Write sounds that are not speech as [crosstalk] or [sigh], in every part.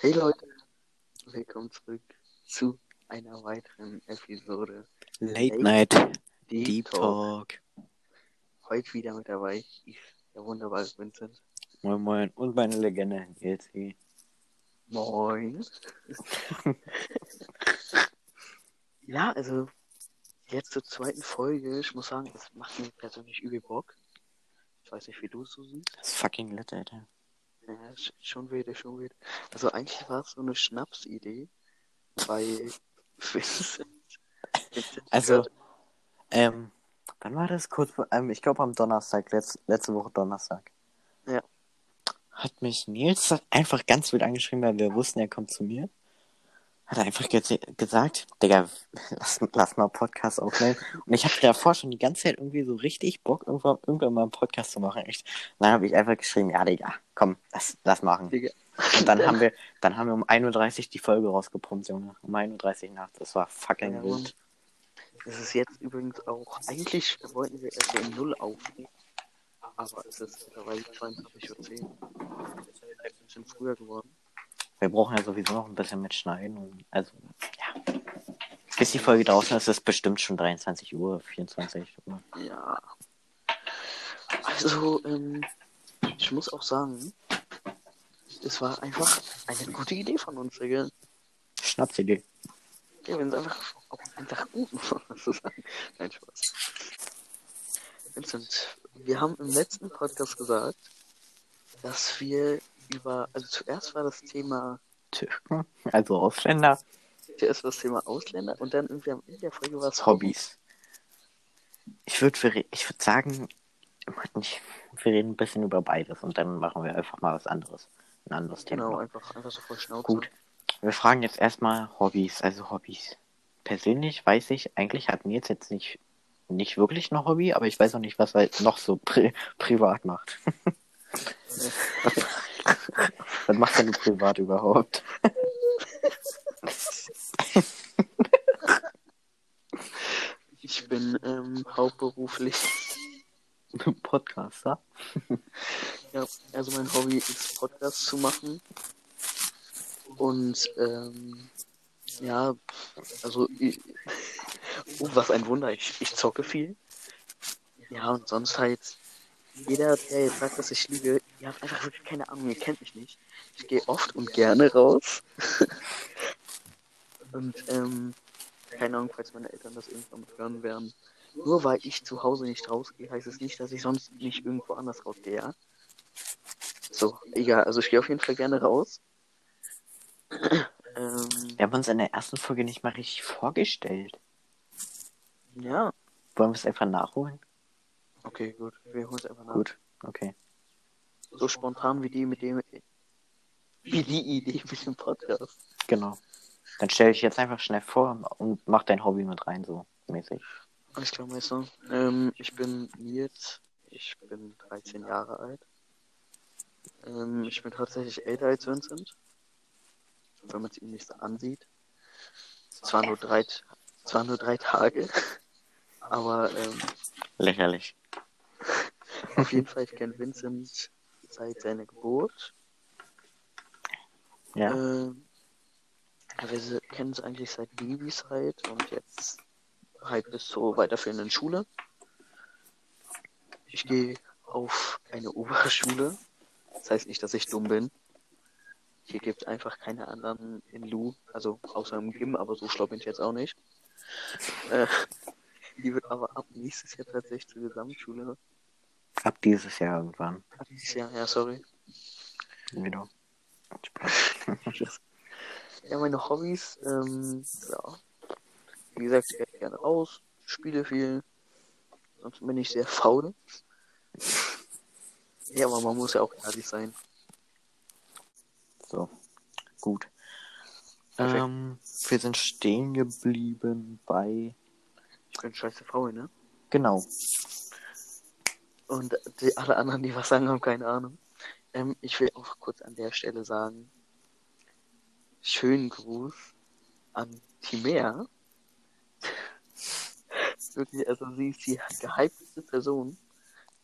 Hey Leute, willkommen zurück zu einer weiteren Episode Late Late Night Deep, Deep Talk. Talk. Heute wieder mit dabei, ich, der wunderbare Vincent. Moin Moin. Und meine Legende, Yelzi. Moin. [laughs] ja, also jetzt zur zweiten Folge. Ich muss sagen, das macht mir persönlich übel Bock. Ich weiß nicht, wie du es so siehst. Das ist fucking lit, Alter. Ja, sch- schon wieder, schon wieder. Also eigentlich war es so eine Schnapsidee, weil [laughs] Vincent, Vincent Also, ähm, wann war das? Kurz vor, ähm, ich glaube am Donnerstag, letz, letzte Woche Donnerstag. Ja. Hat mich Nils einfach ganz wild angeschrieben, weil wir wussten, er kommt zu mir. Hat er einfach ge gesagt, Digga, lass, lass mal Podcast aufnehmen. Und ich hatte davor schon die ganze Zeit irgendwie so richtig Bock, irgendwann, irgendwann mal einen Podcast zu machen. Echt. Und dann habe ich einfach geschrieben, ja, Digga, komm, lass, lass machen. Digga. Und dann haben wir, dann haben wir um 1.30 Uhr die Folge rausgepumpt, Junge. Um 1.30 Uhr nachts. Das war fucking Ja, wild. Es ist jetzt übrigens auch, eigentlich wollten wir erst um 0 aufnehmen, aber es ist mittlerweile 22.10 Uhr. Es ist halt ein bisschen früher geworden. Wir brauchen ja sowieso noch ein bisschen mit Schneiden. Und, also, ja. Bis die Folge draußen ist, ist es bestimmt schon 23 Uhr, 24 Uhr. Ja. Also, ähm, ich muss auch sagen, es war einfach eine gute Idee von uns, Digga. Schnapsidee. Ja, wenn es einfach einfach gut [laughs] muss man so sagen. Nein, Spaß. Vincent, wir haben im letzten Podcast gesagt, dass wir über, also zuerst war das Thema, Türken, also Ausländer, zuerst war das Thema Ausländer und dann irgendwie am Ende der Folge war es Hobbys. Ich würde ich würd sagen, ich- wir reden ein bisschen über beides und dann machen wir einfach mal was anderes. Ein anderes Thema. Genau, einfach, einfach so voll Schnauze. Gut. Wir fragen jetzt erstmal Hobbys, also Hobbys. Persönlich weiß ich, eigentlich hat Nils jetzt nicht, nicht wirklich ein Hobby, aber ich weiß auch nicht, was er noch so pri privat macht. [laughs] was, denn privat überhaupt? Ich bin ähm, hauptberuflich, Podcaster? ja, also mein Hobby ist Podcasts zu machen. Und ähm, ja, also ich, oh, was ein Wunder, ich, ich zocke viel. Ja, und sonst halt, jeder, der jetzt sagt, dass ich lüge, ihr habt einfach wirklich keine Ahnung, ihr kennt mich nicht. Ich gehe oft und gerne raus. [laughs] und ähm, keine Ahnung, falls meine Eltern das irgendwann hören werden. Nur weil ich zu Hause nicht rausgehe, heißt es nicht, dass ich sonst nicht irgendwo anders rausgehe, ja? So, egal, also ich gehe auf jeden Fall gerne raus. [clears throat] ähm, Wir haben uns in der ersten Folge nicht mal richtig vorgestellt. ja, Wollen wir es einfach nachholen? Okay, gut, wir holen es einfach nach. Gut, okay. So spontan wie die mit dem, wie die Idee mit dem Podcast. Genau. Dann stelle ich jetzt einfach schnell vor und mach dein Hobby mit rein, so mäßig. Alles klar, Meister. Ähm, ich bin Nils, ich bin 13 Jahre alt. Ähm, ich bin tatsächlich älter als Vincent, wenn man es ihm nicht so ansieht. Zwar nur drei, zwar nur drei Tage, [laughs] aber ähm, Lächerlich. Auf jeden Fall, ich kenne Vincent seit seiner Geburt. Ja. Ja, wir kennen es eigentlich seit Babys und jetzt halt bis zur weiterführenden Schule. Ich gehe auf eine Oberschule. Das heißt nicht, dass ich dumm bin. Hier gibt es einfach keine anderen in Lu, also außer im Gym, aber so schlau bin ich jetzt auch nicht. Äh, die wird aber ab nächstes Jahr tatsächlich zur Gesamtschule. Ab dieses Jahr irgendwann. Ab dieses Jahr, ja, sorry. Wieder. Ja, meine Hobbys, ähm, ja. Wie gesagt, ich gehe gerne raus, spiele viel. Sonst bin ich sehr faul. Ja, aber man muss ja auch ehrlich sein. So. Gut. Ähm, wir sind stehen geblieben bei. Bin scheiße faul, ne? Genau. Und die, alle anderen, die was sagen, haben keine Ahnung. Ähm, ich will auch kurz an der Stelle sagen, schönen Gruß an Timea. [laughs] Wirklich, also sie ist die gehypteste Person,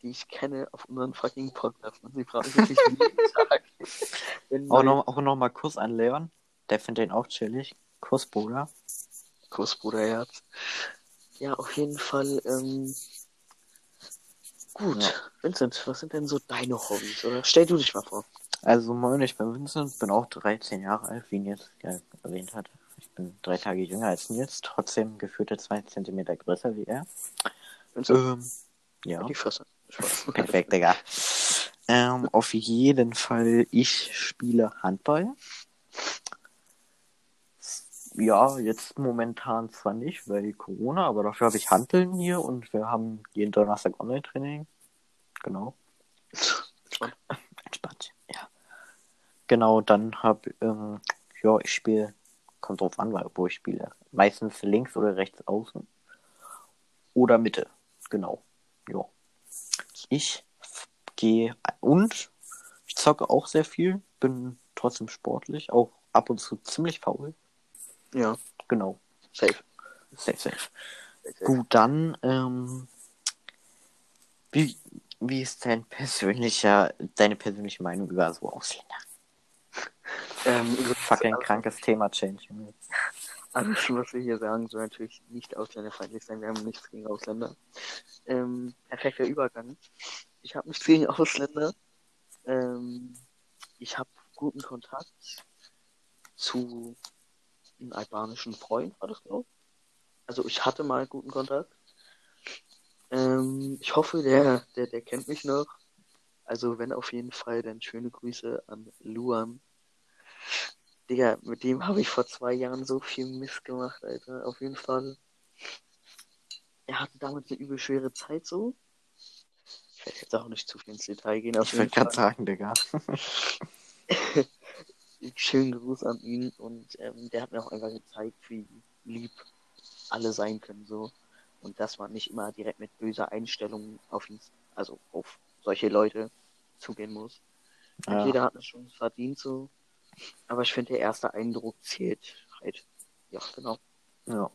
die ich kenne, auf unseren fucking Podcast. Und sie mich wirklich jeden [laughs] Tag. Auch noch, auch noch mal Kuss an Leon. Der findet den auch chillig. Kuss, Bruder. Kuss, Bruderherz. Ja, auf jeden Fall. Ähm, gut. Ja. Vincent, was sind denn so deine Hobbys? Oder stell du dich mal vor. Also moin, ich bin Vincent, bin auch 13 Jahre alt, wie Nils ja erwähnt hat. Ich bin drei Tage jünger als Nils, trotzdem geführte zwei Zentimeter größer wie er. Vincent, Ähm, ja, die Fresse. [laughs] Perfekt, Digga. Ähm, auf jeden Fall, ich spiele Handball. Ja, jetzt momentan zwar nicht, weil Corona, aber dafür habe ich Handeln hier und wir haben jeden Donnerstag Online-Training. Genau. Entspannt. Entspannt, ja. Genau, dann hab, ähm, ja, ich spiele, kommt drauf an, wo ich spiele. Meistens links oder rechts außen. Oder Mitte, genau. Ja. Ich gehe und ich zocke auch sehr viel, bin trotzdem sportlich, auch ab und zu ziemlich faul. Ja, Genau. safe. Safe, safe. safe. Gut, dann, ähm, wie, wie ist dein persönlicher, deine persönliche Meinung über so Ausländer? [laughs] Ähm, Fucking alles, krankes Thema, Change. Alles, was wir hier sagen, soll natürlich nicht ausländerfeindlich sein. Wir haben nichts gegen Ausländer. Ähm, perfekter Übergang. Ich habe nichts gegen Ausländer. Ähm, ich habe guten Kontakt zu einem albanischen Freund, war das, ich. Also ich hatte mal guten Kontakt. Ähm, ich hoffe, der, der, der kennt mich noch. Also wenn auf jeden Fall, dann schöne Grüße an Luan. Digga, mit dem habe ich vor zwei Jahren so viel Mist gemacht, Alter. Auf jeden Fall. Er hatte damals eine übel schwere Zeit so. Ich werde jetzt auch nicht zu viel ins Detail gehen. Auf Ich würde gerade sagen, Digga. [laughs] Schönen Gruß an ihn und ähm, der hat mir auch einfach gezeigt, wie lieb alle sein können so und dass man nicht immer direkt mit böser Einstellung auf ihn, also auf solche Leute zugehen muss. Ja. jeder hat es schon verdient so, aber ich finde der erste Eindruck zählt halt. Ja, genau. Ja.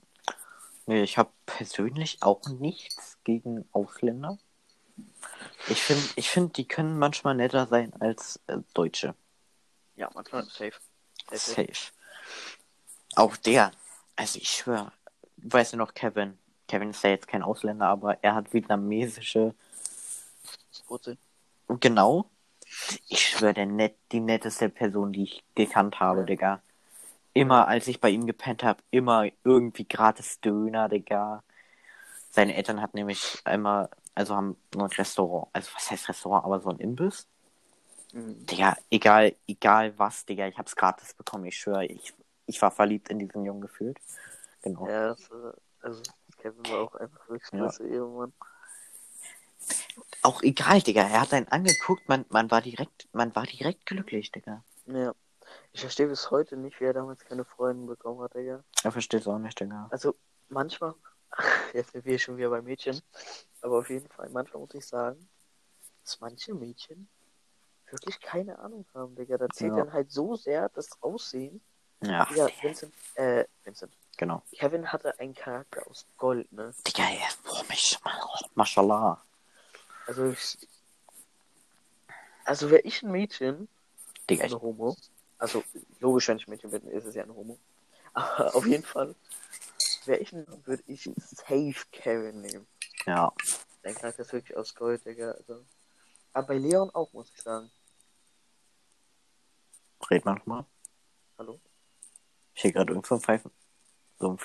Nee, ich habe persönlich auch nichts gegen Ausländer. Ich finde, ich find, die können manchmal netter sein als äh, Deutsche. Ja, manchmal safe. Safe. safe. Safe. Auch der, also ich schwöre, weißt du noch, Kevin? Kevin ist ja jetzt kein Ausländer, aber er hat vietnamesische, Wurzel. genau. Ich schwöre, der net, die netteste Person, die ich gekannt habe. Digga. Immer, als ich bei ihm gepennt habe, immer irgendwie gratis Döner, Digga. Seine Eltern hatten nämlich einmal, also haben so ein Restaurant, also was heißt Restaurant, aber so ein Imbiss. Digga, egal, egal was, Digga, ich hab's gratis bekommen, ich schwöre, ich, ich war verliebt in diesen Jungen gefühlt. Genau. Ja, das, also Kevin war auch einfach wirklich Ja. klasse Ehemann. Auch egal, Digga, er hat einen angeguckt, man, man war direkt, man war direkt glücklich, Digga. Ja. Ich verstehe bis heute nicht, wie er damals keine Freundin bekommen hat, Digga. Er versteht's auch nicht, Digga. Also manchmal, [laughs] jetzt sind wir schon wieder bei Mädchen, aber auf jeden Fall, manchmal muss ich sagen, dass manche Mädchen wirklich keine Ahnung haben, Digga. Da zählt Ja. dann halt so sehr das Aussehen. Ja, Digga, Vincent, äh, Vincent. genau. Kevin hatte einen Charakter aus Gold, ne? Digga, ey, boah, mich, Mashallah. Also ich, also wäre ich ein Mädchen, Digga, ich, eine Homo, also logisch, wenn ich ein Mädchen bin, ist es ja eine Homo. [laughs] Aber auf jeden Fall, wäre ich ein, würde ich safe Kevin nehmen. ja. Dein Charakter ist wirklich aus Gold, Digga. Also. Aber bei Leon auch, muss ich sagen. Red mal nochmal. Hallo? Ich hier gerade irgendwo Pfeifen. So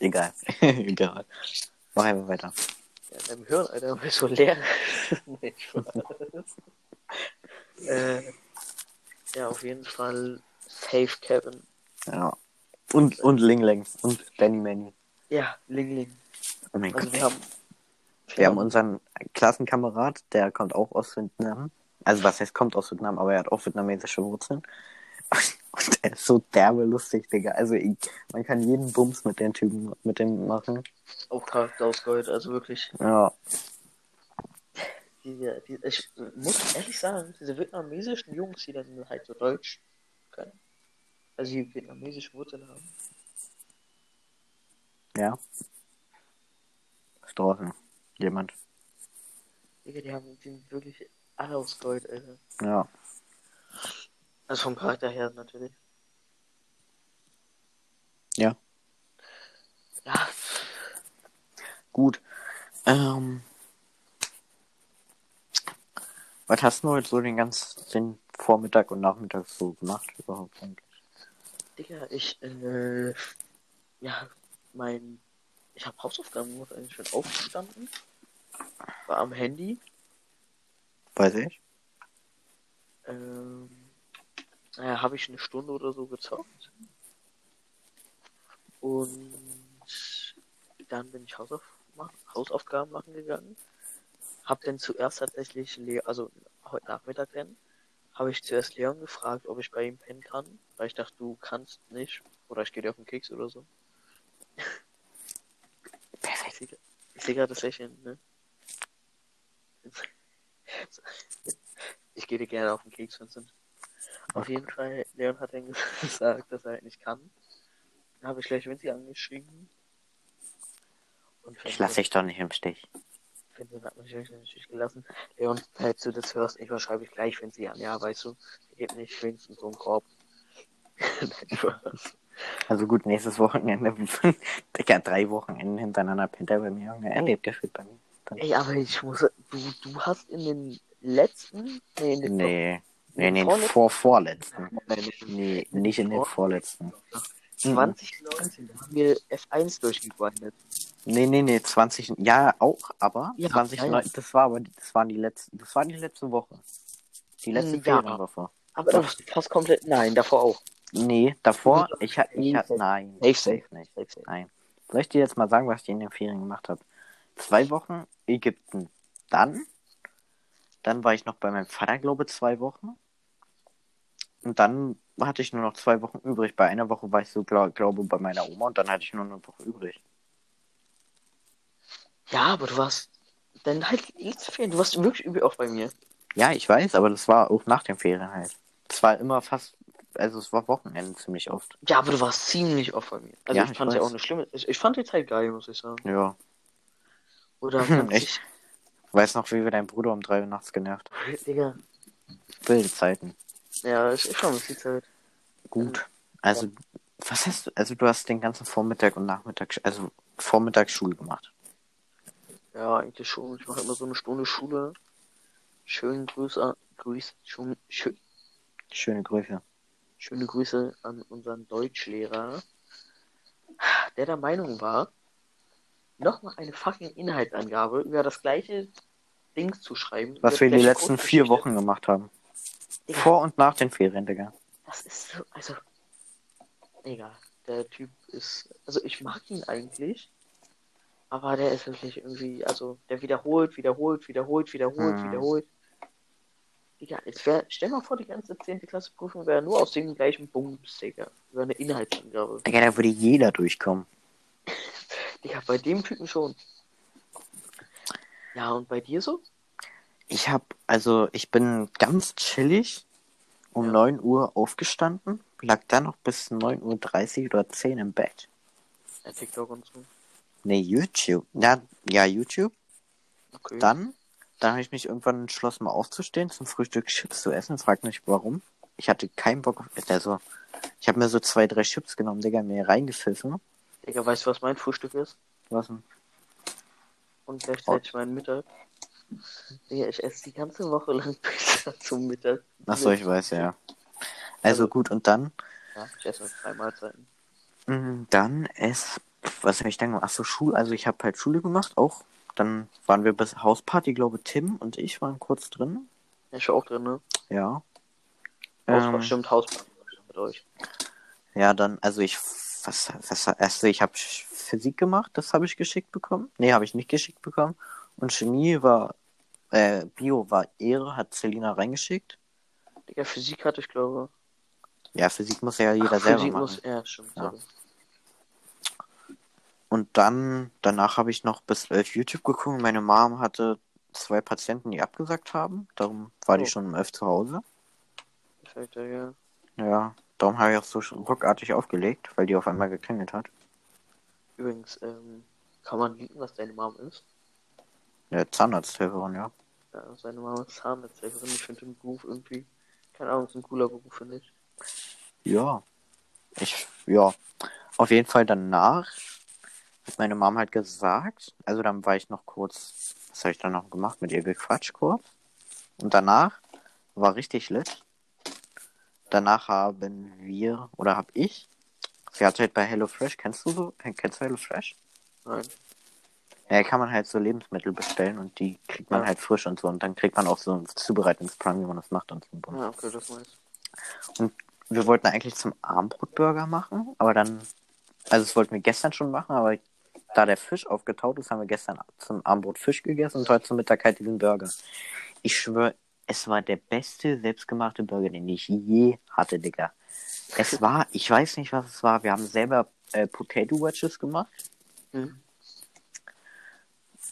Egal. [laughs] Egal. Mach einfach weiter. Ja, deinem Hirn, Alter, bist so leer. [laughs] nee, äh, ja, auf jeden Fall safe Kevin. Ja. Und, und Ling Ling. Und Benny Manny. Ja, Ling Ling. Oh mein Also Gott. wir haben. Wir haben unseren Klassenkamerad, der kommt auch aus Vietnam. Also was heißt kommt aus Vietnam, aber er hat auch vietnamesische Wurzeln. [laughs] Und er ist so derbe lustig, Digga. Also ich, man kann jeden Bums mit den Typen, mit dem machen. auch Charakter aus Gold, also wirklich. Ja. Die, die, ich muss ehrlich sagen, diese vietnamesischen Jungs, die dann halt so Deutsch können, also die vietnamesische Wurzeln haben, Ja. Ist draußen. Jemand. Digga, die haben wirklich alle aus Gold, Alter. Ja. Also vom Charakter her natürlich. Ja. Ja, Gut. Ähm, was hast du heute so den ganzen den Vormittag und Nachmittag so gemacht überhaupt eigentlich? Digga, ich, äh, ja, mein, ich habe Hausaufgaben gemacht, eigentlich schon aufgestanden. War am Handy. Weiß ich. Ähm, naja, habe ich eine Stunde oder so gezockt. Und dann bin ich Hausauf Hausaufgaben machen gegangen. Hab dann zuerst tatsächlich, Le also heute Nachmittag dann, habe ich zuerst Leon gefragt, ob ich bei ihm pennen kann, weil ich dachte, du kannst nicht. Oder ich gehe dir auf den Keks oder so. Perfekt. sehe ich seh gerade das Lächeln, ne? Ich gehe dir gerne auf den Keks, Vincent. Auf jeden Fall, Leon hat dann [laughs] gesagt, dass er halt nicht kann. Dann habe ich gleich Vinci angeschrieben. Ich lasse dich doch nicht im Stich. Vincent hat mich natürlich gelassen. Leon, falls du das hörst, ich schreibe ich gleich Vinci an. Ja, weißt du, gib nicht wenigstens so einen Korb. [laughs] Also gut, nächstes Wochenende. [laughs] Digga, drei Wochenenden hintereinander pennt er bei mir. Junge. Er lebt gefühlt bei mir. Dann- Ey, aber ich muss, du, du hast in den letzten, nee, in den Nee. Nee, nee, Vorletzten- vor vorletzten. Nein, Nee, nicht in den vorletzten. 2019 da haben wir F1 durchgegrindet. Nee, nee, nee, 20. Ja, auch, aber Ja, 20, ja, ja. das war aber das waren die letzten, das war die letzte Woche. Die letzte Hm, ja. Ferienwoche. Aber das fast komplett, nein, davor auch. Nee, davor, ich hatte, ich safe. nein, safe safe. nicht. Safe, safe. Nein. Soll ich dir jetzt mal sagen, was ich in den Ferien gemacht habe? Zwei Wochen Ägypten. Dann, dann war ich noch bei meinem Vater, glaube zwei Wochen. Und dann hatte ich nur noch zwei Wochen übrig. Bei einer Woche war ich so, glaub, glaube, bei meiner Oma und dann hatte ich nur eine Woche übrig. Ja, aber du warst, dann halt letzte Ferien, du warst wirklich übel auch bei mir. Ja, ich weiß, aber das war auch nach den Ferien halt. Es war immer fast, also es war Wochenende ziemlich oft. Ja, aber du warst ziemlich oft bei mir. Also Ja, ich ich fand ja weiß. auch eine schlimme, ich, ich fand die Zeit geil, muss ich sagen. Ja. Oder [laughs] Echt? Weiß noch, wie wir deinen Bruder um drei Uhr nachts genervt haben. Digga, Wilde Zeiten. ja, ich vermisse die Zeit. Gut. Also, was hast du, also du hast den ganzen Vormittag und Nachmittag, also Vormittagsschule gemacht. Ja, eigentlich schon. Ich mache immer so eine Stunde Schule. Schönen Grüße, Grüße, schön, schön, Schöne Grüße. schöne Grüße an unseren Deutschlehrer, der der Meinung war, nochmal eine fucking Inhaltsangabe über das gleiche Ding zu schreiben. Was wir die gleiche letzten vier. Wochen gemacht haben. Digga, Vor und nach den Ferien, Digga. Das ist so, also, egal. Der Typ ist, also ich mag ihn eigentlich, aber der ist wirklich irgendwie, also der wiederholt, wiederholt, wiederholt, wiederholt, Hm. wiederholt. Digga, jetzt wär, stell mal vor, die ganze 10. Klasse Prüfung wäre nur aus dem gleichen Bums, Digga. Über eine Inhaltsangabe. Digga, da würde jeder durchkommen. Digga, bei dem Typen schon. Ja, und bei dir so? Ich hab, also ich bin ganz chillig um Ja. 9 Uhr aufgestanden, lag dann noch bis 9.30 Uhr oder 10 im Bett. Ja, TikTok und so. Nee, YouTube. Ja, ja, YouTube. Okay. Dann, dann habe ich mich irgendwann entschlossen, mal aufzustehen, zum Frühstück Chips zu essen. Frag nicht warum. Ich hatte keinen Bock auf. Also, ich habe mir so zwei, drei Chips genommen, Digga, mir reingepfiffen. Digga, weißt du, was mein Frühstück ist? Was denn? Und gleichzeitig mein Mittag. Digga, ich esse die ganze Woche lang [laughs] Pizza zum Mittag. Achso, ich weiß, ja. Also gut, und dann, Ja, ich esse drei Mahlzeiten. mh, dann es, was habe ich dann gemacht? Achso, Schule, also ich habe halt Schule gemacht, auch. Dann waren wir bis Hausparty, glaube Tim und ich waren kurz drin. Ich war auch drin, ne? Ja. Haus, Ähm, Stimmt, Hausparty mit euch. Ja, dann, also ich, was, was, also ich habe Physik gemacht, das habe ich geschickt bekommen. Nee, habe ich nicht geschickt bekommen. Und Chemie war, äh, Bio war Ehre, hat Selina reingeschickt. Digga, Physik hatte ich, glaube Ja, Physik muss ja jeder Ach, selber Physik machen. muss, ja, stimmt. Ja. Und dann, danach habe ich noch bis 11 YouTube geguckt. Meine Mom hatte zwei Patienten, die abgesagt haben. Darum war Oh. die schon um 11 zu Hause. Perfekt, ja, ja. Darum habe ich auch so ruckartig aufgelegt, weil die auf einmal geklingelt hat. Übrigens, ähm, kann man lieben, was deine Mom ist? Ja, Zahnarzthelferin, ja. Ja, seine Mama ist Zahnarzthelferin. Ich finde den Beruf irgendwie, keine Ahnung, ist ein cooler Beruf, finde ich. Ja. Ich, ja. Auf jeden Fall danach hat meine Mama halt gesagt, also dann war ich noch kurz, was habe ich dann noch gemacht? Mit ihr gequatscht kurz. Und danach war richtig lit. Danach haben wir, oder hab ich, sie hatte halt bei HelloFresh, kennst du so, kennst du HelloFresh? Nein. Ja, kann man halt so Lebensmittel bestellen und die kriegt man Ja. halt frisch und so. Und dann kriegt man auch so ein Zubereitungsplan, wie man das macht und so. Ja, okay, das weiß. Und wir wollten eigentlich zum Armbrotburger machen, aber dann, also das wollten wir gestern schon machen, aber da der Fisch aufgetaut ist, haben wir gestern zum Abendbrot Fisch gegessen und heute zum Mittag halt diesen Burger. Ich schwöre, es war der beste selbstgemachte Burger, den ich je hatte, Digga. Es war, ich weiß nicht, was es war. Wir haben selber äh, Potato Wedges gemacht. Hm.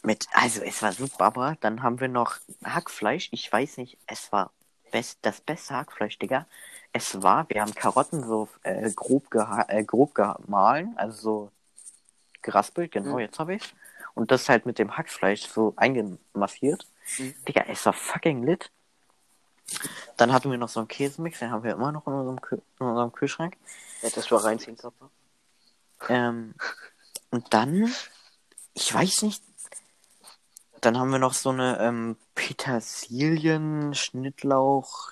Mit, also es war so baba. Dann haben wir noch Hackfleisch. Ich weiß nicht, es war best, das beste Hackfleisch, Digga. Es war, wir haben Karotten so äh, grob, geha äh, grob gemahlen, also so geraspelt, genau, Mhm. jetzt habe ich Und das halt mit dem Hackfleisch so eingemassiert. Mhm. Digga, es war fucking lit. Dann hatten wir noch so einen Käsemix, den haben wir immer noch in unserem, Kü in unserem Kühlschrank. Ja, das war reinziehen, Kappa. Ähm, und dann, ich weiß nicht, dann haben wir noch so eine ähm, Petersilien, Schnittlauch,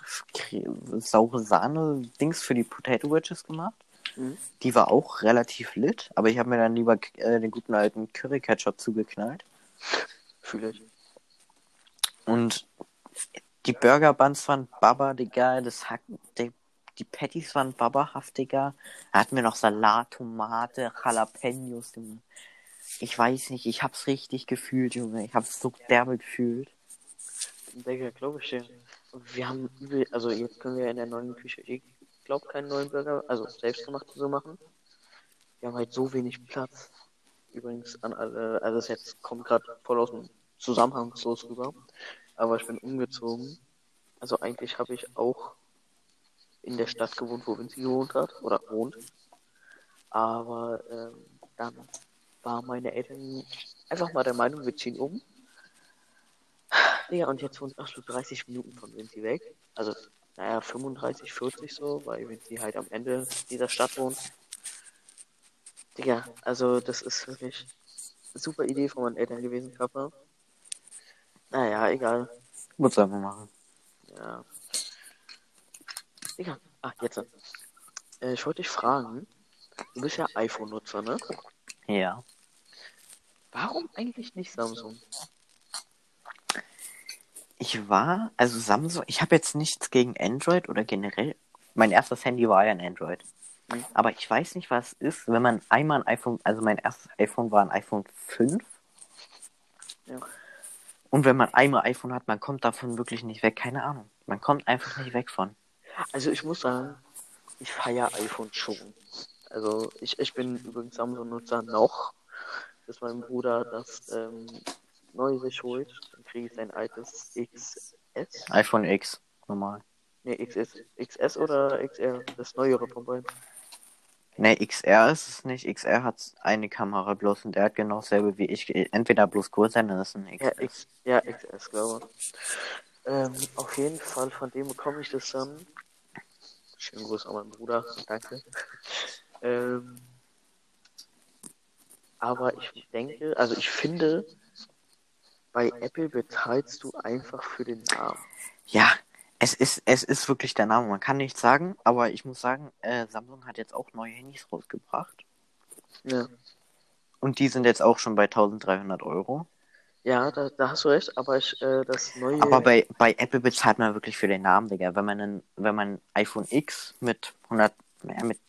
saure Sahne Dings für die Potato Wedges gemacht. Mhm. Die war auch relativ lit, aber ich habe mir dann lieber äh, den guten alten Curry Ketchup zugeknallt. Fühle ich. Und die Burger Buns waren Baba, Digga. Das Hack, die, die Patties waren babahaft, Digga. Da hatten wir noch Salat, Tomate, Jalapenos, Junge. Ich weiß nicht, ich hab's richtig gefühlt, Junge. Ich hab's so derbe gefühlt. Digga, glaube ich dir. Wir haben übel, also jetzt können wir in der neuen Küche, ich glaube keinen neuen Burger, also selbstgemacht so machen. Wir haben halt so wenig Platz. Übrigens an alle, also das jetzt kommt gerade voll aus dem Zusammenhangslos rüber. Aber ich bin umgezogen. Also eigentlich habe ich auch in der Stadt gewohnt, wo Vinci gewohnt hat oder wohnt. Aber ähm, dann waren meine Eltern einfach mal der Meinung, wir ziehen um. Ja, und jetzt wohnt Aschlu 30 Minuten von Vinci weg. Also, naja, 35, 40 so, weil Vinci halt am Ende dieser Stadt wohnt. Digga, also das ist wirklich eine super Idee von meinen Eltern gewesen, Kappa. Naja, egal. Muss einfach machen. Ja. Digga, ah, jetzt. Äh, ich wollte dich fragen, du bist ja iPhone-Nutzer, ne? Ja. Warum eigentlich nicht Samsung? Ich war, also Samsung, ich habe jetzt nichts gegen Android oder generell. Mein erstes Handy war ja ein Android. Mhm. Aber ich weiß nicht, was ist, wenn man einmal ein iPhone, also mein erstes iPhone war ein iPhone 5. Ja. Und wenn man einmal iPhone hat, man kommt davon wirklich nicht weg. Keine Ahnung. Man kommt einfach nicht weg von. Also ich muss sagen, ich feiere iPhone schon. Also ich, ich bin übrigens Samsung-Nutzer noch, bis mein Bruder das ähm, neue sich holt. Dann kriege ich sein altes XS. iPhone X, normal. Ne, XS. XS oder XR? Das neuere von beiden. Ne, XR ist es nicht. XR hat eine Kamera bloß und der hat genau dasselbe wie ich. Entweder bloß größer, dann ist es ein Ja, XS. X, ja XS, glaube ich. Ähm, auf jeden Fall, von dem bekomme ich das dann. Schönen Gruß an meinen Bruder, danke. ähm, aber ich denke, also ich finde, bei Apple bezahlst du einfach für den Namen. Ja, es ist, es ist wirklich der Name. Man kann nichts sagen, aber ich muss sagen, äh, Samsung hat jetzt auch neue Handys rausgebracht. Ja, Und die sind jetzt auch schon bei 1300 Euro. ja da, da hast du recht, aber ich, äh, das neue. Aber bei, bei Apple bezahlt man wirklich für den Namen, Digga. Wenn man ein, wenn man iPhone X mit 100, ja, mit,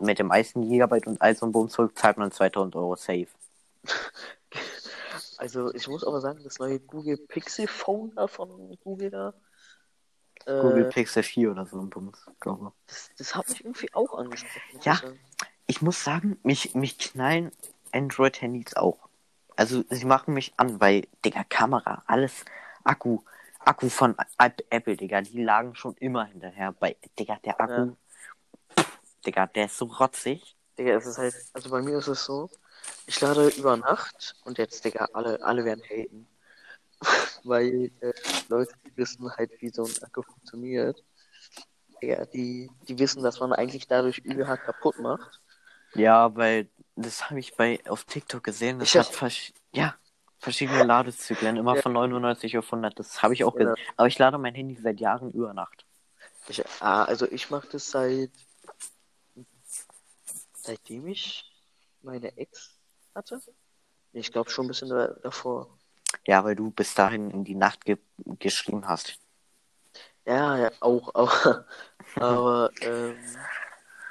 mit dem meisten Gigabyte und all so ein Bums zurück, zahlt man 2000 Euro safe. [laughs] Also ich muss aber sagen, das neue Google Pixel Phone da von Google da. Äh, Google Pixel 4 oder so ein Bums, glaube Das, das hat mich irgendwie auch angesprochen. Ja. ich sagen. ich. muss sagen, mich, mich knallen Android-Handys auch. Also, sie machen mich an, weil, Digga, Kamera, alles, Akku, Akku von App- Apple, Digga, die lagen schon immer hinterher. Bei, Digga, der Akku, Digga, der ist so rotzig. Digga, es ist halt, also bei mir ist es so, ich lade über Nacht und jetzt, Digga, alle, alle werden haten. [laughs] Weil, äh, Leute, die wissen halt, wie so ein Akku funktioniert. Ja, die, die wissen, dass man eigentlich dadurch übel hart kaputt macht. Ja, weil das habe ich bei auf TikTok gesehen. Das Ich hat versch ja, verschiedene Ladezyklen, immer Ja. von 99 auf 100. Das habe ich auch Ja. gesehen. Aber ich lade mein Handy seit Jahren über Nacht. Ich, ah, also ich mache das seit seitdem ich meine Ex hatte. Ich glaube schon ein bisschen da- davor. Ja, weil du bis dahin in die Nacht ge geschrieben hast. Ja, ja, auch, auch. [laughs] Aber ähm,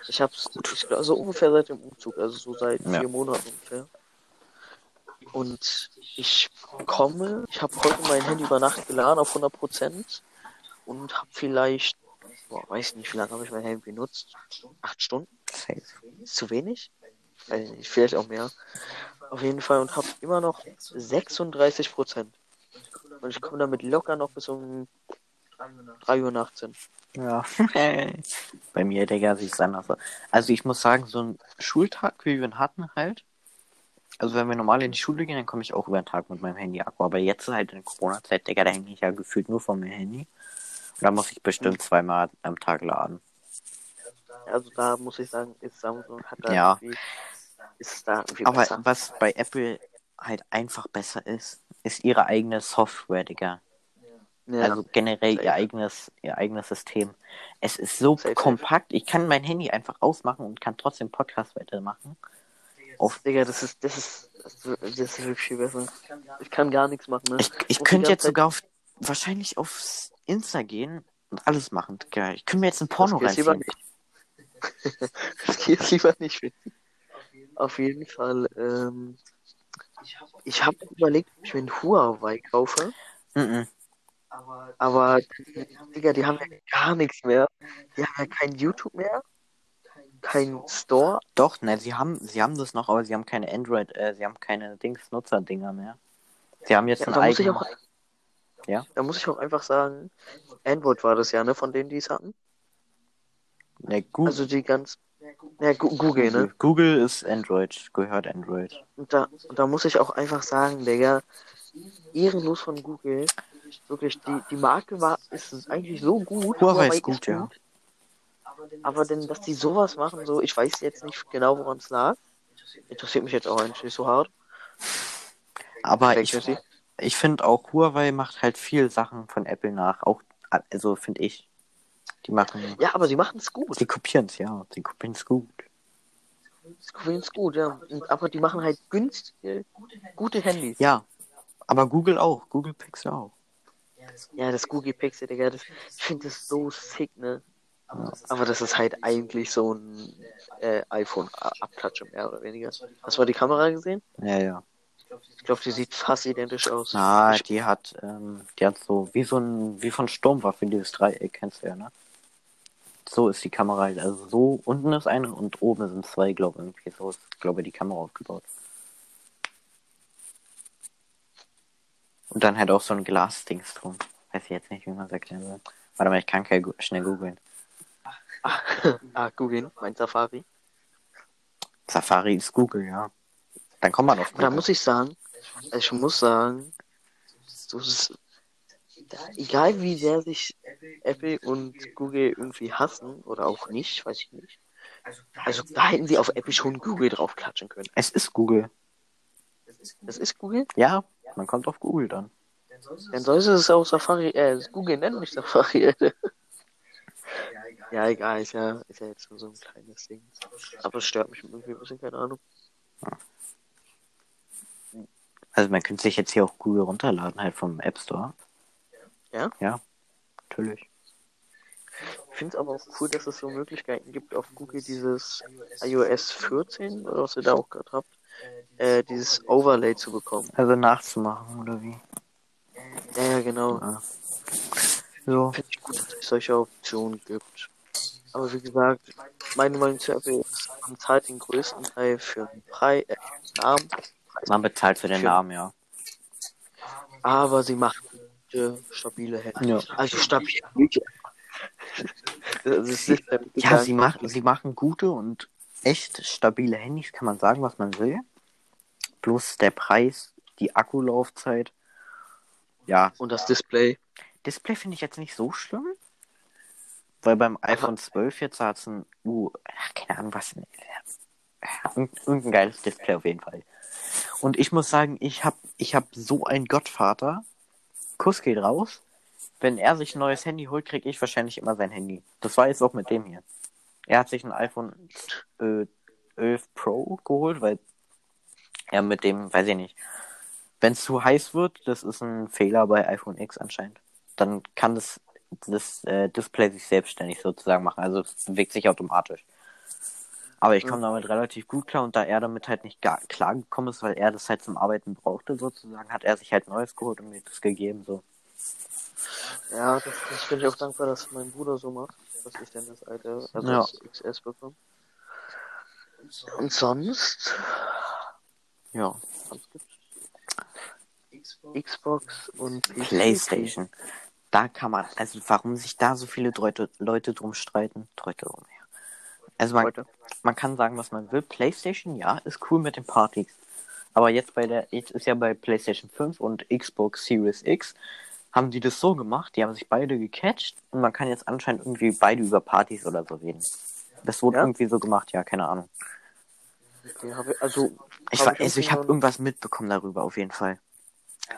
ich hab's, ich, also ungefähr seit dem Umzug, also so seit Ja. vier Monaten ungefähr. Und ich komme, ich habe heute mein Handy über Nacht geladen auf 100% und habe vielleicht, boah, weiß nicht, wie lange habe ich mein Handy benutzt? Acht Stunden? Ist zu wenig? Weiß nicht, vielleicht auch mehr. Auf jeden Fall und habe immer noch 36%. Und ich komme damit locker noch bis um 3 Uhr nachts hin. Ja. [laughs] Bei mir, Digga, es anders aus. Also ich muss sagen, so ein Schultag, wie wir ihn hatten halt. Also wenn wir normal in die Schule gehen, dann komme ich auch über den Tag mit meinem Handy-Akku. Aber jetzt halt in Corona-Zeit, Digga, da hänge ich ja gefühlt nur von meinem Handy. Und da muss ich bestimmt zweimal am Tag laden. Also da muss ich sagen, ist Samsung hat da Ja. Ist da irgendwie Aber besser. was bei Apple halt einfach besser ist, ist ihre eigene Software, Digga. Ja, Also generell Safe. ihr eigenes, ihr eigenes System. Es ist so Safe, kompakt. Ich kann mein Handy einfach ausmachen und kann trotzdem Podcast weitermachen. Auf, Digga, das ist, das ist, das ist, wirklich viel besser. Ich kann gar nichts machen, ne? ich ich könnte jetzt Zeit- sogar auf, wahrscheinlich aufs Insta gehen und alles machen. Digga. Ich könnte mir jetzt ein Porno Das geht's lieber reinziehen. nicht. [laughs] das geht lieber nicht. Auf jeden Fall, ähm, ich habe überlegt, ob ich mir ein Huawei kaufe, Mhm. aber, Digga, die haben ja gar nichts mehr. Die haben ja kein YouTube mehr, kein Store. Doch, ne, sie haben, sie haben das noch, aber sie haben keine Android, äh, sie haben keine Dings Nutzerdinger mehr. Sie haben jetzt Ja, ein eigenes. auch, Ja? da muss ich auch einfach sagen, Android war das ja, ne, von denen, die es hatten. Ne, Google, Also die ganz, ja, Gu- Google, ne? Google ist Android, gehört Android. Und da, und da muss ich auch einfach sagen, Digga, ehrenlos von Google. Wirklich, die, die Marke war, ist eigentlich so gut. Huawei ist gut, ja. Aber denn, dass die sowas machen, so, ich weiß jetzt nicht genau, woran es lag. Interessiert mich jetzt auch eigentlich nicht so hart. Aber ich, Jesse. ich finde auch, Huawei macht halt viel Sachen von Apple nach. Auch, also finde ich. Die machen, Ja, aber sie machen es gut. die kopieren es, ja. Die kopieren es gut. Sie finden es gut, ja. Aber die machen halt günstige, gute Handys. Ja. Aber Google auch. Google Pixel auch. Ja, das Google Pixel, Digga, das, ich finde das so sick, ne? Aber das ist halt eigentlich so ein äh, iPhone-Abklatsch, mehr oder weniger. Hast du mal die Kamera gesehen? Ja, ja. Ich glaube, die sieht fast identisch aus. Na, die hat, ähm, die hat so, wie so ein, wie von Sturmwaffe, dieses Dreieck, kennst du ja, ne? So ist die Kamera halt. Also so unten ist eine und oben sind zwei, glaube ich. Irgendwie so ist, glaube ich, die Kamera aufgebaut. Und dann halt auch so ein Glasdings drum. Weiß ich jetzt nicht, wie man es erklären soll. Warte mal, ich kann schnell googeln. [laughs] ah, googeln, mein Safari. Safari ist Google, ja. Dann kommt man auf Da Google. muss ich sagen, ich muss sagen, so egal wie sehr sich Apple und Google irgendwie hassen oder auch nicht, weiß ich nicht. Also da hätten sie auf Apple schon Google draufklatschen können. Es ist Google. Das ist Google? Ja, man kommt auf Google dann. Dann soll es auch Safari, äh, Google nennen, nicht Safari. [laughs] Ja, egal, ist ja, ist ja jetzt nur so ein kleines Ding. Aber es stört mich irgendwie ein bisschen, keine Ahnung. Also man könnte sich jetzt hier auch Google runterladen, halt vom App Store. Ja? Ja, natürlich. Ich finde es aber auch cool, dass es so Möglichkeiten gibt, auf Google dieses iOS 14, oder was ihr da auch gerade habt, äh, dieses Overlay zu bekommen. Also nachzumachen, oder wie? Ja, ja, genau. Ja. So. Finde ich gut, dass es solche Optionen gibt. Aber wie gesagt, meine Meinung zu Apple ist, man zahlt den größten Teil für den Preis, äh, Namen, Man bezahlt für den Für- Namen, ja. aber sie machen gute, stabile Hände. Ja. Also stabil. [laughs] Ja, sie machen, sie machen gute und echt stabile Handys, kann man sagen, was man will. Bloß der Preis, die Akkulaufzeit. Ja, Und das Display. Display finde ich jetzt nicht so schlimm. Weil beim iPhone 12 jetzt hat es ein, uh, ach, keine Ahnung was, äh, irgendein geiles Display auf jeden Fall. Und ich muss sagen, ich habe ich hab so einen Gottvater. Kuss geht raus. Wenn er sich ein neues Handy holt, kriege ich wahrscheinlich immer sein Handy. Das war jetzt auch mit dem hier. Er hat sich ein iPhone äh, 11 Pro geholt, weil er mit dem, weiß ich nicht, wenn es zu heiß wird, das ist ein Fehler bei iPhone X anscheinend, dann kann das, das äh, Display sich selbstständig sozusagen machen. Also es bewegt sich automatisch. Aber ich komme damit relativ gut klar und da er damit halt nicht gar klar gekommen ist, weil er das halt zum Arbeiten brauchte sozusagen, hat er sich halt Neues geholt und mir das gegeben so. Ja, das, das bin ich auch dankbar, dass mein Bruder so macht, dass ich dann das alte, also ja. das XS bekomme. Und sonst? Ja. Xbox und. PlayStation. Da kann man, also warum sich da so viele Leute, Leute drum streiten? Leute drum, ja. Also man, man kann sagen, was man will. PlayStation, ja, ist cool mit den Partys. Aber jetzt bei der, jetzt ist ja bei PlayStation 5 und Xbox Series X, haben die das so gemacht, die haben sich beide gecatcht und man kann jetzt anscheinend irgendwie beide über Partys oder so reden. Das wurde ja? irgendwie so gemacht, ja, keine Ahnung. Ich, also, ich, war, also ich habe irgendwas mitbekommen darüber, auf jeden Fall.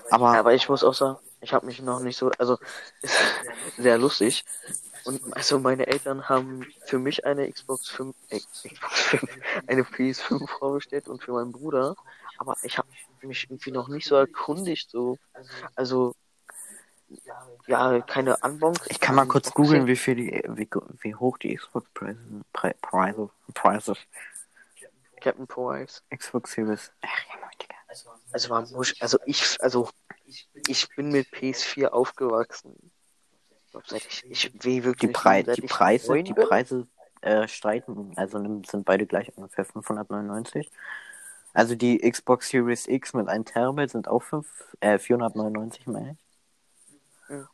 Aber, aber ich muss auch sagen, ich habe mich noch nicht so, also ist [laughs] sehr lustig. Und also meine Eltern haben für mich eine Xbox 5, äh, Xbox 5 [laughs] eine PS5 vorgestellt und für meinen Bruder. Aber ich habe mich irgendwie noch nicht so erkundigt, so, also ja, keine Unbox. Ich kann mal kurz googeln, wie viel die, wie, wie hoch die Xbox Preise, Pre Preise, Preise. Captain Price. Xbox Series. Ach ja, Digga. Also war also ich, also ich bin mit PS4 aufgewachsen. Ich, ich will wirklich die, Pre die Preise, die Preise äh, streiten, also sind beide gleich ungefähr 599. Also die Xbox Series X mit 1 Terabyte sind auch 5, äh, 499 meine ich.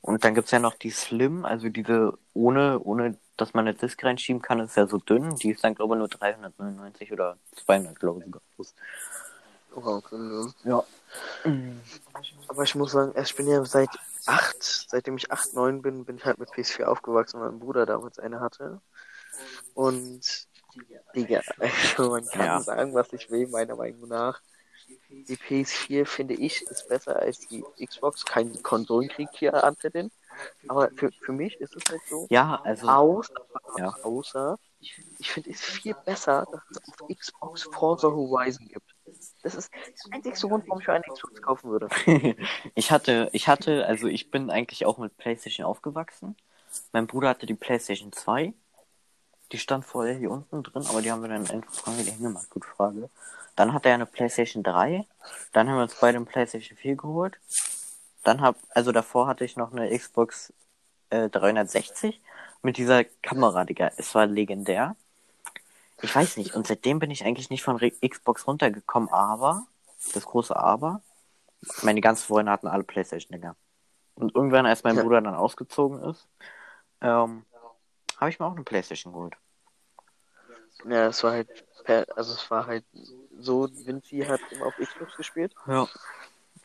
Und dann gibt es ja noch die Slim, also diese ohne, ohne dass man eine Disk reinschieben kann, ist ja so dünn. Die ist dann, glaube ich, nur 399 oder 200, glaube ich, sogar plus. Oh, okay, ja. Aber ich muss sagen, ich bin ja seit 8, seitdem ich 8, 9 bin, bin ich halt mit PS4 aufgewachsen, weil mein Bruder damals eine hatte. Und, Digga, [laughs] also man kann ja. sagen, was ich will, meiner Meinung nach. Die PS4 finde ich ist besser als die Xbox. Kein Konsolenkrieg hier antreten. Aber für, für mich ist es halt so. Ja, also. Außer, ja. außer ich finde es viel besser, dass es auf Xbox Forza Horizon gibt. Das ist der einzige Grund, warum ich mir eine Xbox kaufen würde. [laughs] ich hatte, ich hatte, also ich bin eigentlich auch mit PlayStation aufgewachsen. Mein Bruder hatte die PlayStation 2. Die stand vorher hier unten drin, aber die haben wir dann einfach wieder hingemacht. Gute Frage. Dann hatte er eine PlayStation 3. Dann haben wir uns beide eine PlayStation 4 geholt. Dann hab, also davor hatte ich noch eine Xbox äh, 360 mit dieser Kamera, Digga. Es war legendär. Ich weiß nicht. Und seitdem bin ich eigentlich nicht von Re Xbox runtergekommen, aber, das große Aber, meine ganzen Freunde hatten alle Playstation, Digga. Und irgendwann, als mein ja. Bruder dann ausgezogen ist, ähm, habe ich mir auch eine Playstation geholt. Ja, es war halt, also es war halt so, Vinci hat immer auf Xbox gespielt. Ja.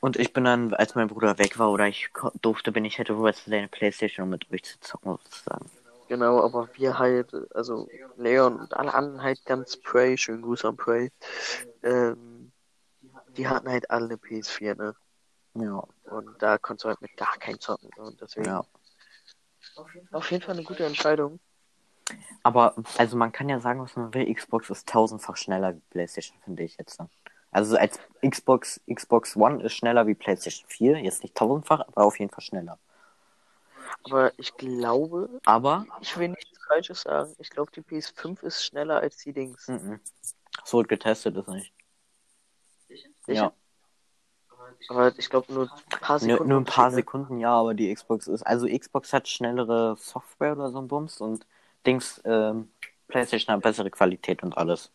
Und ich bin dann, als mein Bruder weg war oder ich durfte, bin ich hätte rüber zu seiner Playstation, um mit euch zu zocken, sozusagen. Genau, aber wir halt, also Leon und alle anderen halt ganz Prey, schönen Gruß an Prey, ähm, die hatten halt alle eine PS4, ne? Ja. Und da konntest du halt mit gar keinen zocken. Ne? Und deswegen. Ja. Auf jeden Fall eine gute Entscheidung. Aber, also man kann ja sagen, was man will, Xbox ist tausendfach schneller wie PlayStation, finde ich jetzt. Also als Xbox, Xbox One ist schneller wie PlayStation 4, jetzt nicht tausendfach, aber auf jeden Fall schneller. Aber ich glaube, aber ich will nichts Falsches sagen. Ich glaube, die PS5 ist schneller als die Dings. Mhm. So wird getestet, ist nicht. Sicher? Ja. Aber ich glaube nur ein paar Sekunden. Nur, nur ein paar Sekunden, ja, aber die Xbox ist. Also Xbox hat schnellere Software oder so ein Bums und Dings, ähm, PlayStation hat bessere Qualität und alles.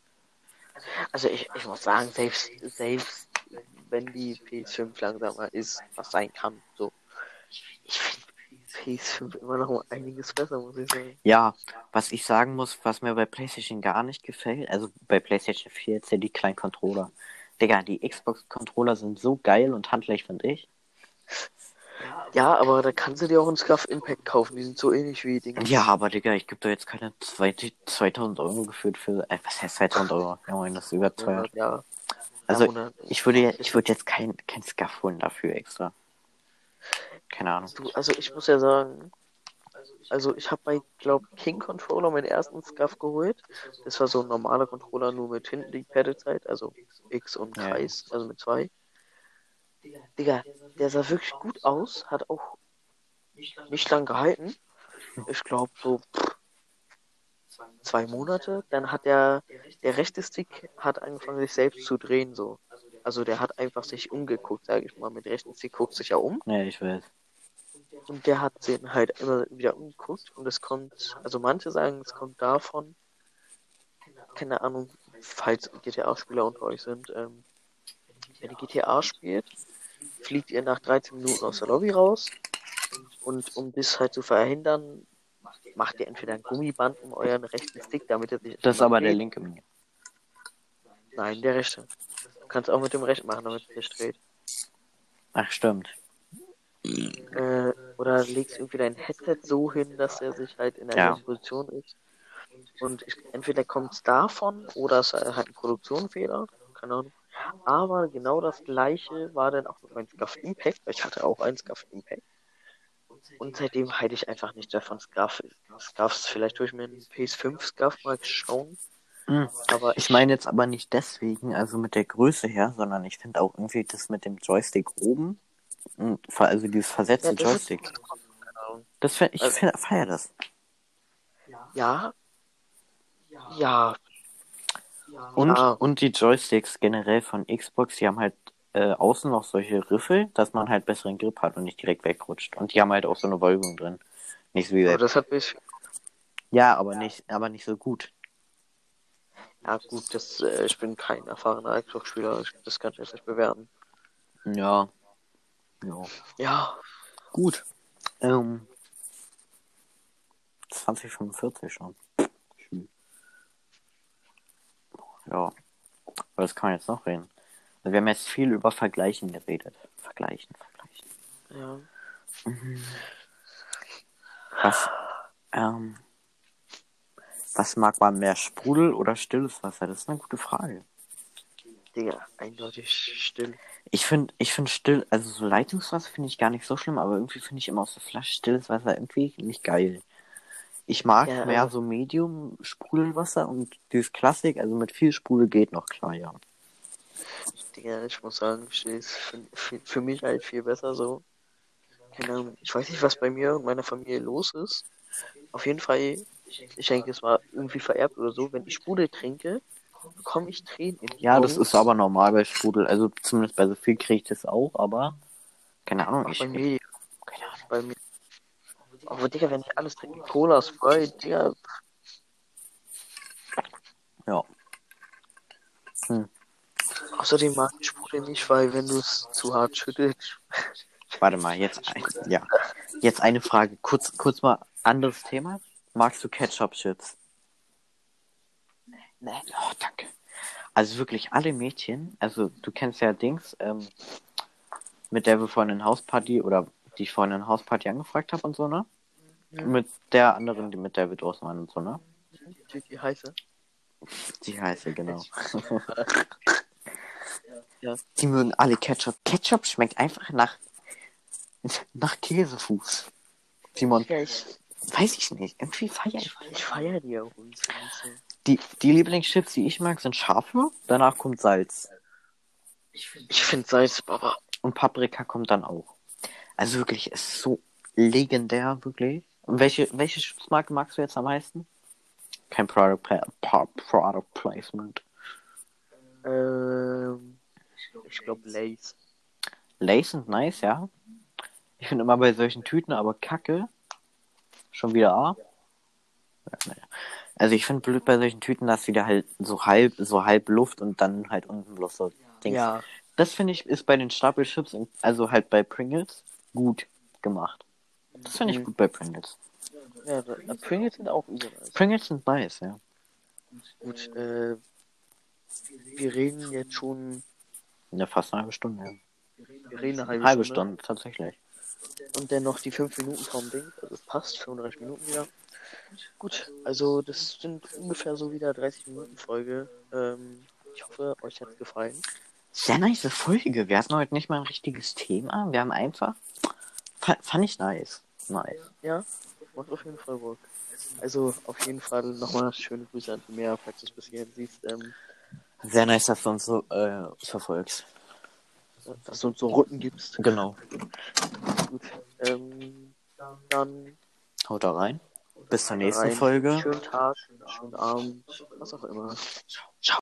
Also ich, ich muss sagen, selbst, selbst wenn die PS5 langsamer ist, was sein kann, so. Ich finde PS5 [laughs] immer noch um einiges besser, muss ich sagen. Ja, was ich sagen muss, was mir bei PlayStation gar nicht gefällt, also bei PlayStation 4 jetzt ja die kleinen Controller. Digga, die Xbox-Controller sind so geil und handlich, finde ich. Ja, aber da kannst du dir auch einen Scuff Impact kaufen. Die sind so ähnlich wie Dinge. Ja, aber Digga, ich gebe da jetzt keine zwei- 2000 Euro geführt für. Äh, was heißt 2000 Euro? Ja, moin, das ist überteuert. Ja. Also, Ja, 100. ich würde, ja- ich würde jetzt kein, kein Scuff holen dafür extra. Keine Ahnung. Du, also ich muss ja sagen, also ich habe bei, glaub, King Controller meinen ersten Scuff geholt. Das war so ein normaler Controller, nur mit hinten die Pedalzeit, also X und Ja. Kreis, also mit zwei. Digga, der sah wirklich gut aus, hat auch nicht lang gehalten. Ich glaube so zwei Monate. Dann hat der, der rechte Stick hat angefangen sich selbst zu drehen so. Also der hat einfach sich umgeguckt, sage ich mal. Mit rechten Stick guckt sich ja um. Ja, ich weiß. Und der hat sich halt immer wieder umgeguckt und es kommt, also manche sagen, es kommt davon, keine Ahnung, falls GTA-Spieler unter euch sind, ähm, wenn ihr GTA spielt, fliegt ihr nach 13 Minuten aus der Lobby raus und um das halt zu verhindern, macht ihr entweder ein Gummiband um euren rechten Stick, damit er sich Das ist aber der dreht. linke. Nein, der rechte. Du kannst auch mit dem rechten machen, damit er sich dreht. Ach, stimmt. Äh, oder legst irgendwie dein Headset so hin, dass er sich halt in einer Ja. Position ist. Und ich, entweder kommt es davon oder es ist halt ein Produktionsfehler. Keine Ahnung. Aber genau das gleiche war dann auch mit meinem Scuff Impact, weil ich hatte auch einen Scuff Impact. Und seitdem halte ich einfach nicht davon Scuff. Scuffs, vielleicht durch meinen PS5 Scuff mal schauen. Hm. Aber Ich meine jetzt aber nicht deswegen, also mit der Größe her, sondern ich finde auch irgendwie das mit dem Joystick oben, und ver- also dieses versetzte Ja, das Joystick, Ahnung. das fänd, ich Also- feiere das. Ja. Ja. Und, Ja. und die Joysticks generell von Xbox, die haben halt äh, außen noch solche Riffel, dass man halt besseren Grip hat und nicht direkt wegrutscht. Und die haben halt auch so eine Wölbung drin. Nicht so wie bei... das hat mich. Ja, aber nicht, aber nicht so gut. Ja, gut, das, äh, ich bin kein erfahrener Xbox-Spieler. Das kann ich jetzt nicht bewerten. Ja. Ja. Ja. Gut. Ähm, 2045 schon. Schön. Ja. Was kann man jetzt noch reden? Also wir haben jetzt viel über Vergleichen geredet. Vergleichen, vergleichen. Ja. Was, ähm, was mag man mehr, Sprudel oder stilles Wasser? Das ist eine gute Frage. Digga, eindeutig still. Ich finde, ich finde still, also so Leitungswasser finde ich gar nicht so schlimm, aber irgendwie finde ich immer aus der Flasche stilles Wasser irgendwie nicht geil. Ich mag Ja, mehr so Medium Sprudelwasser und dieses Klassik, also mit viel Sprudel geht noch klar, ja. Digga, ich muss sagen, still ist für, für, für mich halt viel besser so. Keine Ahnung, ich weiß nicht, was bei mir und meiner Familie los ist. Auf jeden Fall, ich denke, es war irgendwie vererbt oder so. Wenn ich Sprudel trinke, bekomme ich Tränen in die Ja, Augen. das ist aber normal bei Sprudel, also zumindest bei so viel kriege ich das auch, aber keine Ahnung, auch ich, bei mir. keine Ahnung. Bei mir. Aber Digga, wenn ich alles trinke, Cola, Sprite, Digga, Ja. Hm. außerdem mag ich Sprudel nicht, weil wenn du es zu hart schüttelst, Warte mal, jetzt ein, ja. Jetzt eine Frage, kurz kurz mal anderes Thema. Magst du Ketchup Chips? Nee. Oh, danke. Also wirklich alle Mädchen, also du kennst ja Dings, ähm, mit der wir vorhin in Hausparty oder die ich vorhin in Hausparty angefragt habe und so, ne? Mhm. Mit der anderen, die mit der wir draußen waren und so, ne? die, die heiße. Die heiße, genau. [laughs] Ja. Die mögen alle Ketchup. Ketchup schmeckt einfach nach, nach Käsefuß. Simon, ich, weiß ich nicht. Irgendwie feier ich. ich, feiere die auch und so. Die, die Lieblingschips, die ich mag, sind scharfe. Danach kommt Salz. Ich finde Salz, Baba. Und Paprika kommt dann auch. Also wirklich, es ist so legendär, wirklich. Und welche, welche Chipsmarke magst du jetzt am meisten? Kein Product, Pla Product Placement. Ähm, ich glaube Lays. Lace sind nice, ja. Ich finde immer bei solchen Tüten aber kacke. Schon wieder A. Also ich finde blöd bei solchen Tüten, dass sie da halt so halb, so halb Luft und dann halt unten bloß so Dings. Ja, Das finde ich ist bei den Stapelchips, also halt bei Pringles, gut gemacht. Das finde ich Mhm. gut bei Pringles. ja, da- Pringles sind auch nice. Pringles sind nice, ja. Gut, äh, wir reden jetzt schon, Ja, fast eine halbe Stunde. Ja. wir reden eine halbe, Halbe Stunde. Stunde, tatsächlich. Und dann noch die 5 Minuten vom Ding. Also es passt, 35 Minuten wieder. Gut, also das sind ungefähr so wieder 30 Minuten Folge. Ähm, ich hoffe, euch hat es gefallen. Sehr nice Folge. Wir hatten heute nicht mal ein richtiges Thema. Wir haben einfach. Fand, fand ich nice. Nice. Ja, macht auf jeden Fall Bock. Also auf jeden Fall nochmal schöne Grüße an Meer, falls du es bis hierhin siehst. Ähm, Sehr nice, dass du uns so äh, verfolgst. Dass du uns so Runden gibst. Genau. Gut. Ähm, dann Haut da rein. Bis zur nächsten rein. Folge. Schönen Tag, schönen Abend, was auch immer.